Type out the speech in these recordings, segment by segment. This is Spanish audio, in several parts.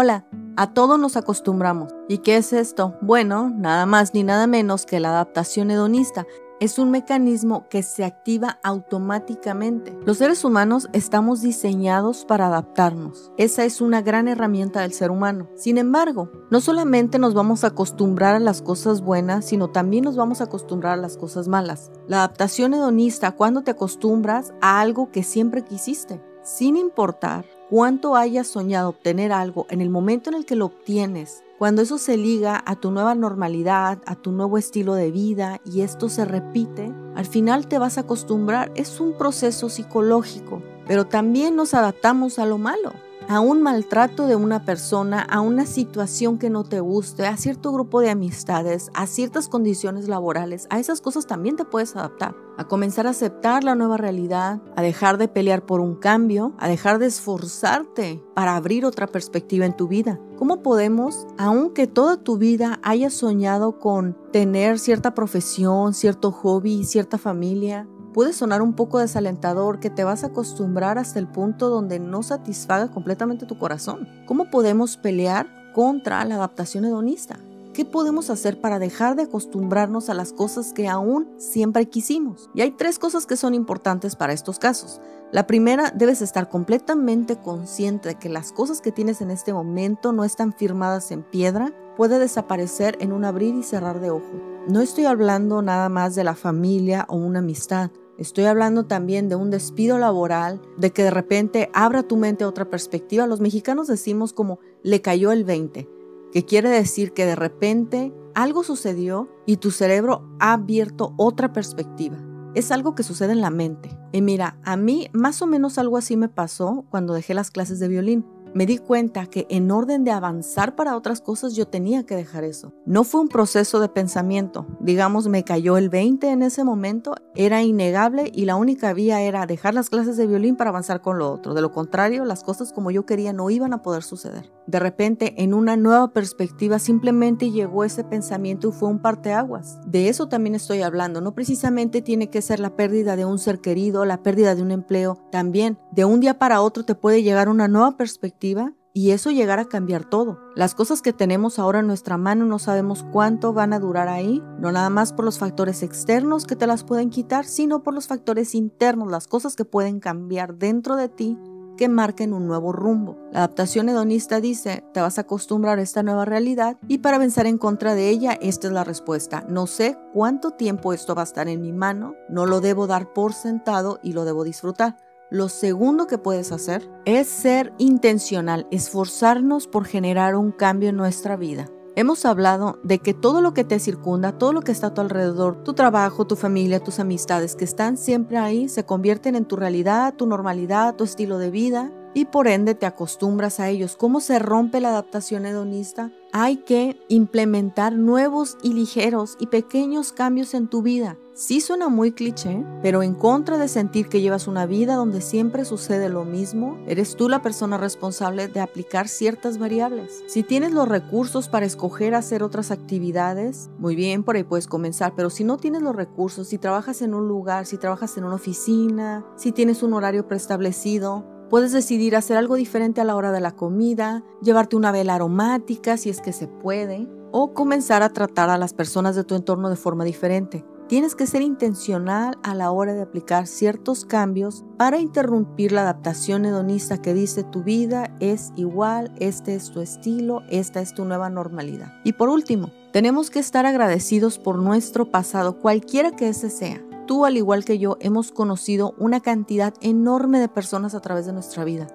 Hola, a todos nos acostumbramos. ¿Y qué es esto? Bueno, nada más ni nada menos que la adaptación hedonista. Es un mecanismo que se activa automáticamente. Los seres humanos estamos diseñados para adaptarnos. Esa es una gran herramienta del ser humano. Sin embargo, no solamente nos vamos a acostumbrar a las cosas buenas, sino también nos vamos a acostumbrar a las cosas malas. La adaptación hedonista, cuando te acostumbras a algo que siempre quisiste, sin importar cuánto hayas soñado obtener algo, en el momento en el que lo obtienes, cuando eso se liga a tu nueva normalidad, a tu nuevo estilo de vida y esto se repite, al final te vas a acostumbrar. Es un proceso psicológico, pero también nos adaptamos a lo malo a un maltrato de una persona, a una situación que no te guste, a cierto grupo de amistades, a ciertas condiciones laborales, a esas cosas también te puedes adaptar. A comenzar a aceptar la nueva realidad, a dejar de pelear por un cambio, a dejar de esforzarte para abrir otra perspectiva en tu vida. ¿Cómo podemos, aunque toda tu vida hayas soñado con tener cierta profesión, cierto hobby, cierta familia, puede sonar un poco desalentador que te vas a acostumbrar hasta el punto donde no satisfaga completamente tu corazón. ¿Cómo podemos pelear contra la adaptación hedonista? ¿Qué podemos hacer para dejar de acostumbrarnos a las cosas que aún siempre quisimos? Y hay tres cosas que son importantes para estos casos. La primera, debes estar completamente consciente de que las cosas que tienes en este momento no están firmadas en piedra, puede desaparecer en un abrir y cerrar de ojos. No estoy hablando nada más de la familia o una amistad. Estoy hablando también de un despido laboral, de que de repente abra tu mente a otra perspectiva. Los mexicanos decimos como le cayó el 20, que quiere decir que de repente algo sucedió y tu cerebro ha abierto otra perspectiva. Es algo que sucede en la mente. Y mira, a mí más o menos algo así me pasó cuando dejé las clases de violín me di cuenta que en orden de avanzar para otras cosas yo tenía que dejar eso. No fue un proceso de pensamiento. Digamos, me cayó el 20 en ese momento, era innegable y la única vía era dejar las clases de violín para avanzar con lo otro. De lo contrario, las cosas como yo quería no iban a poder suceder. De repente, en una nueva perspectiva, simplemente llegó ese pensamiento y fue un parteaguas. De eso también estoy hablando. No precisamente tiene que ser la pérdida de un ser querido, la pérdida de un empleo. También, de un día para otro te puede llegar una nueva perspectiva y eso llegar a cambiar todo. Las cosas que tenemos ahora en nuestra mano no sabemos cuánto van a durar ahí, no nada más por los factores externos que te las pueden quitar, sino por los factores internos, las cosas que pueden cambiar dentro de ti que marquen un nuevo rumbo. La adaptación hedonista dice, te vas a acostumbrar a esta nueva realidad y para vencer en contra de ella, esta es la respuesta. No sé cuánto tiempo esto va a estar en mi mano, no lo debo dar por sentado y lo debo disfrutar. Lo segundo que puedes hacer es ser intencional, esforzarnos por generar un cambio en nuestra vida. Hemos hablado de que todo lo que te circunda, todo lo que está a tu alrededor, tu trabajo, tu familia, tus amistades que están siempre ahí, se convierten en tu realidad, tu normalidad, tu estilo de vida y por ende te acostumbras a ellos. ¿Cómo se rompe la adaptación hedonista? Hay que implementar nuevos y ligeros y pequeños cambios en tu vida. Sí suena muy cliché, pero en contra de sentir que llevas una vida donde siempre sucede lo mismo, eres tú la persona responsable de aplicar ciertas variables. Si tienes los recursos para escoger hacer otras actividades, muy bien, por ahí puedes comenzar, pero si no tienes los recursos, si trabajas en un lugar, si trabajas en una oficina, si tienes un horario preestablecido, Puedes decidir hacer algo diferente a la hora de la comida, llevarte una vela aromática si es que se puede, o comenzar a tratar a las personas de tu entorno de forma diferente. Tienes que ser intencional a la hora de aplicar ciertos cambios para interrumpir la adaptación hedonista que dice tu vida es igual, este es tu estilo, esta es tu nueva normalidad. Y por último, tenemos que estar agradecidos por nuestro pasado, cualquiera que ese sea. Tú, al igual que yo, hemos conocido una cantidad enorme de personas a través de nuestra vida.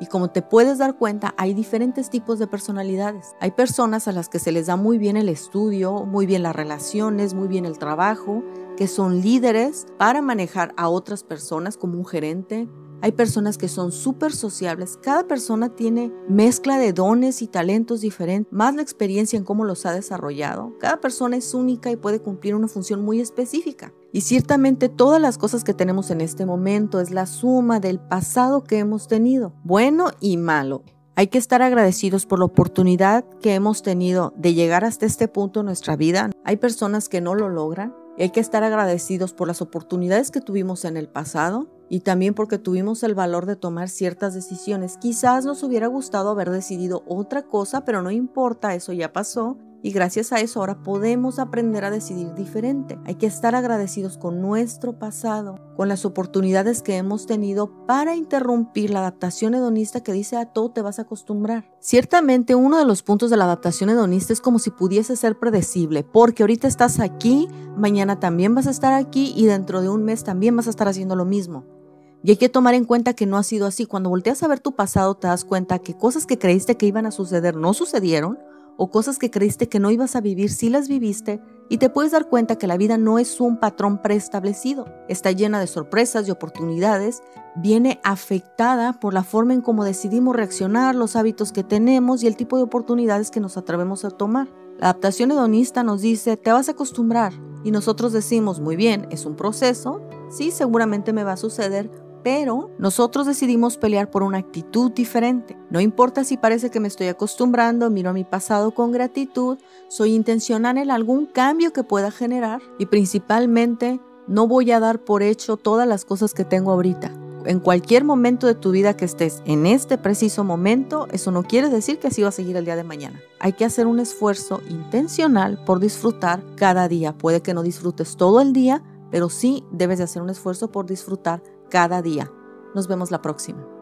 Y como te puedes dar cuenta, hay diferentes tipos de personalidades. Hay personas a las que se les da muy bien el estudio, muy bien las relaciones, muy bien el trabajo, que son líderes para manejar a otras personas como un gerente, hay personas que son súper sociables. Cada persona tiene mezcla de dones y talentos diferentes, más la experiencia en cómo los ha desarrollado. Cada persona es única y puede cumplir una función muy específica. Y ciertamente todas las cosas que tenemos en este momento es la suma del pasado que hemos tenido, bueno y malo. Hay que estar agradecidos por la oportunidad que hemos tenido de llegar hasta este punto en nuestra vida. Hay personas que no lo logran y hay que estar agradecidos por las oportunidades que tuvimos en el pasado y también porque tuvimos el valor de tomar ciertas decisiones. Quizás nos hubiera gustado haber decidido otra cosa, pero no importa, eso ya pasó y gracias a eso ahora podemos aprender a decidir diferente. Hay que estar agradecidos con nuestro pasado, con las oportunidades que hemos tenido para interrumpir la adaptación hedonista que dice a todo te vas a acostumbrar. Ciertamente uno de los puntos de la adaptación hedonista es como si pudiese ser predecible, porque ahorita estás aquí, mañana también vas a estar aquí y dentro de un mes también vas a estar haciendo lo mismo. Y hay que tomar en cuenta que no ha sido así. Cuando volteas a ver tu pasado te das cuenta que cosas que creíste que iban a suceder no sucedieron o cosas que creíste que no ibas a vivir si las viviste y te puedes dar cuenta que la vida no es un patrón preestablecido. Está llena de sorpresas y oportunidades, viene afectada por la forma en cómo decidimos reaccionar, los hábitos que tenemos y el tipo de oportunidades que nos atrevemos a tomar. La adaptación hedonista nos dice, te vas a acostumbrar y nosotros decimos, muy bien, es un proceso, sí, seguramente me va a suceder, pero nosotros decidimos pelear por una actitud diferente. No importa si parece que me estoy acostumbrando, miro a mi pasado con gratitud, soy intencional en algún cambio que pueda generar y principalmente no voy a dar por hecho todas las cosas que tengo ahorita. En cualquier momento de tu vida que estés en este preciso momento, eso no quiere decir que así va a seguir el día de mañana. Hay que hacer un esfuerzo intencional por disfrutar cada día. Puede que no disfrutes todo el día, pero sí debes de hacer un esfuerzo por disfrutar cada día. Nos vemos la próxima.